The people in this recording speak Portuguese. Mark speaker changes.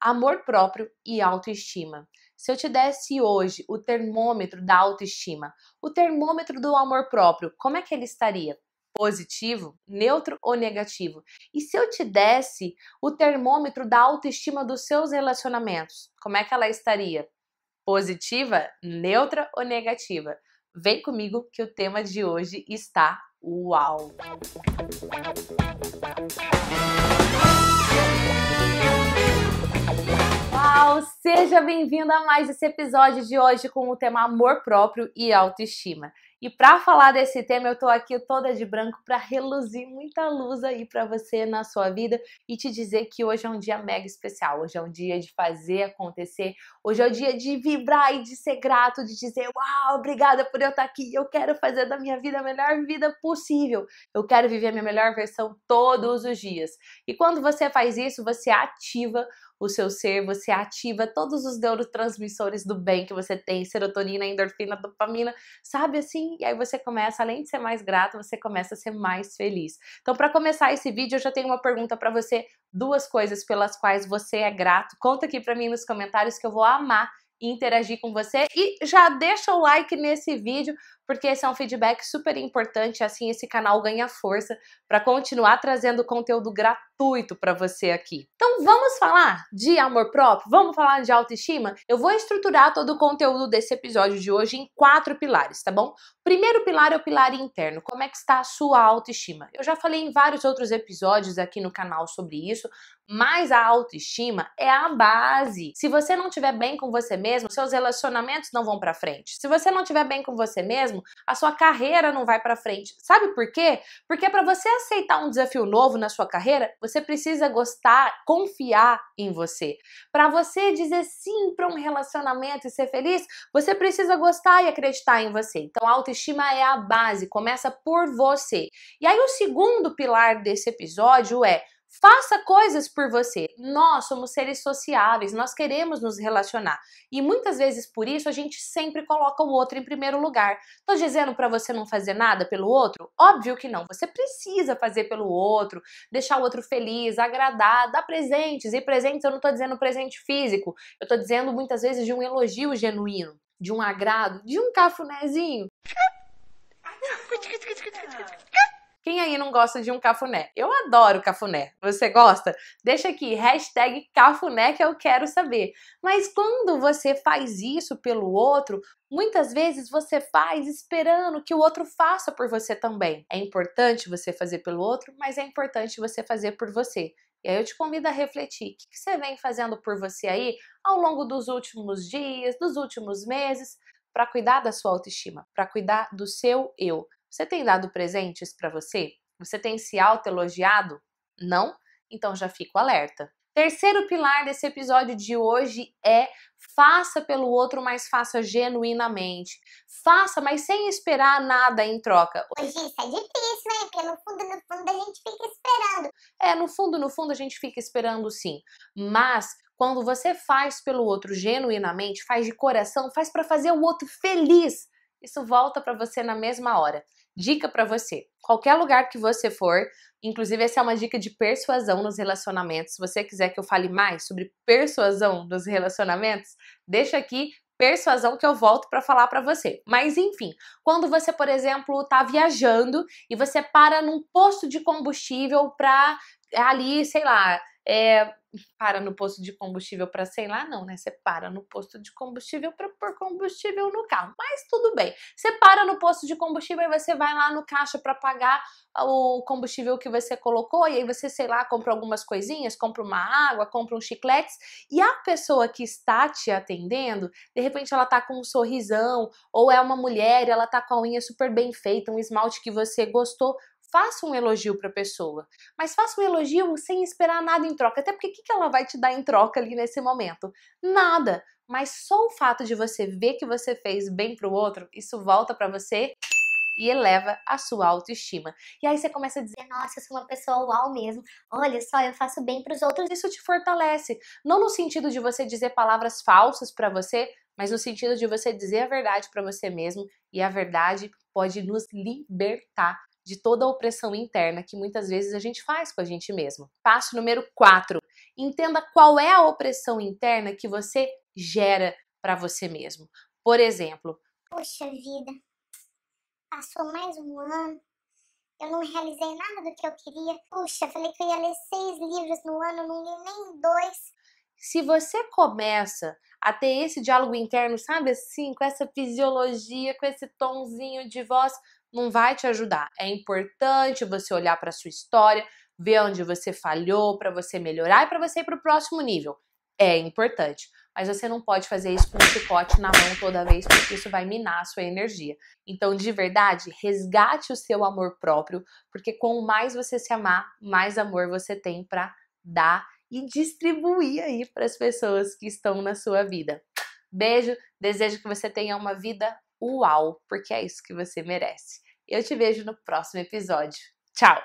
Speaker 1: amor próprio e autoestima. Se eu te desse hoje o termômetro da autoestima, o termômetro do amor próprio, como é que ele estaria? Positivo, neutro ou negativo? E se eu te desse o termômetro da autoestima dos seus relacionamentos, como é que ela estaria? Positiva, neutra ou negativa? Vem comigo que o tema de hoje está uau! Uau! Seja bem-vindo a mais esse episódio de hoje com o tema amor próprio e autoestima. E para falar desse tema, eu tô aqui toda de branco para reluzir muita luz aí para você na sua vida e te dizer que hoje é um dia mega especial. Hoje é um dia de fazer acontecer. Hoje é o dia de vibrar e de ser grato, de dizer: "Uau, obrigada por eu estar aqui. Eu quero fazer da minha vida a melhor vida possível. Eu quero viver a minha melhor versão todos os dias". E quando você faz isso, você ativa o seu ser, você ativa todos os neurotransmissores do bem que você tem, serotonina, endorfina, dopamina, sabe assim? E aí você começa, além de ser mais grato, você começa a ser mais feliz. Então, para começar esse vídeo, eu já tenho uma pergunta para você, duas coisas pelas quais você é grato. Conta aqui para mim nos comentários que eu vou amar interagir com você e já deixa o like nesse vídeo porque esse é um feedback super importante, assim esse canal ganha força para continuar trazendo conteúdo gratuito para você aqui. Então vamos falar de amor próprio? Vamos falar de autoestima? Eu vou estruturar todo o conteúdo desse episódio de hoje em quatro pilares, tá bom? Primeiro pilar é o pilar interno, como é que está a sua autoestima? Eu já falei em vários outros episódios aqui no canal sobre isso, mas a autoestima é a base. Se você não estiver bem com você mesmo, seus relacionamentos não vão para frente. Se você não estiver bem com você mesmo, a sua carreira não vai para frente. Sabe por quê? Porque para você aceitar um desafio novo na sua carreira, você precisa gostar, confiar em você. Para você dizer sim para um relacionamento e ser feliz, você precisa gostar e acreditar em você. Então, a autoestima é a base, começa por você. E aí, o segundo pilar desse episódio é Faça coisas por você. Nós somos seres sociáveis, nós queremos nos relacionar. E muitas vezes por isso a gente sempre coloca o outro em primeiro lugar. Tô dizendo para você não fazer nada pelo outro? Óbvio que não. Você precisa fazer pelo outro, deixar o outro feliz, agradar, dar presentes. E presentes eu não tô dizendo presente físico, eu tô dizendo muitas vezes de um elogio genuíno, de um agrado, de um cafunézinho. Quem aí não gosta de um cafuné? Eu adoro cafuné. Você gosta? Deixa aqui, hashtag cafuné que eu quero saber. Mas quando você faz isso pelo outro, muitas vezes você faz esperando que o outro faça por você também. É importante você fazer pelo outro, mas é importante você fazer por você. E aí eu te convido a refletir. O que você vem fazendo por você aí ao longo dos últimos dias, dos últimos meses, para cuidar da sua autoestima, para cuidar do seu eu. Você tem dado presentes para você? Você tem se autoelogiado? Não? Então já fico alerta. Terceiro pilar desse episódio de hoje é faça pelo outro, mas faça genuinamente. Faça, mas sem esperar nada em troca.
Speaker 2: Hoje isso é difícil, né? Porque no fundo, no fundo a gente fica esperando.
Speaker 1: É, no fundo, no fundo a gente fica esperando sim. Mas quando você faz pelo outro genuinamente, faz de coração, faz para fazer o outro feliz, isso volta para você na mesma hora. Dica para você: qualquer lugar que você for, inclusive essa é uma dica de persuasão nos relacionamentos. Se você quiser que eu fale mais sobre persuasão nos relacionamentos, deixa aqui persuasão que eu volto para falar para você. Mas enfim, quando você, por exemplo, tá viajando e você para num posto de combustível para ali, sei lá, é, para no posto de combustível para sei lá, não, né? Você para no posto de combustível para pôr combustível no carro. Mas tudo bem. Você para no posto de combustível e você vai lá no caixa para pagar o combustível que você colocou e aí você, sei lá, compra algumas coisinhas, compra uma água, compra uns chicletes e a pessoa que está te atendendo, de repente ela tá com um sorrisão ou é uma mulher, ela tá com a unha super bem feita, um esmalte que você gostou, faça um elogio para a pessoa, mas faça um elogio sem esperar nada em troca, até porque o que ela vai te dar em troca ali nesse momento? Nada. Mas só o fato de você ver que você fez bem para o outro, isso volta para você e eleva a sua autoestima. E aí você começa a dizer:
Speaker 2: Nossa, eu sou uma pessoa uau mesmo. Olha só, eu faço bem para os outros.
Speaker 1: Isso te fortalece. Não no sentido de você dizer palavras falsas para você, mas no sentido de você dizer a verdade para você mesmo e a verdade pode nos libertar de toda a opressão interna que muitas vezes a gente faz com a gente mesmo. Passo número 4. Entenda qual é a opressão interna que você gera para você mesmo. Por exemplo,
Speaker 2: Puxa vida, passou mais um ano, eu não realizei nada do que eu queria. Puxa, falei que eu ia ler seis livros no ano, não li nem dois.
Speaker 1: Se você começa a ter esse diálogo interno, sabe assim, com essa fisiologia, com esse tonzinho de voz, não vai te ajudar. É importante você olhar para sua história, ver onde você falhou para você melhorar e para você ir para o próximo nível. É importante, mas você não pode fazer isso com um chicote na mão toda vez, porque isso vai minar a sua energia. Então, de verdade, resgate o seu amor próprio, porque quanto mais você se amar, mais amor você tem para dar e distribuir aí para as pessoas que estão na sua vida. Beijo, desejo que você tenha uma vida uau, porque é isso que você merece. Eu te vejo no próximo episódio. Tchau!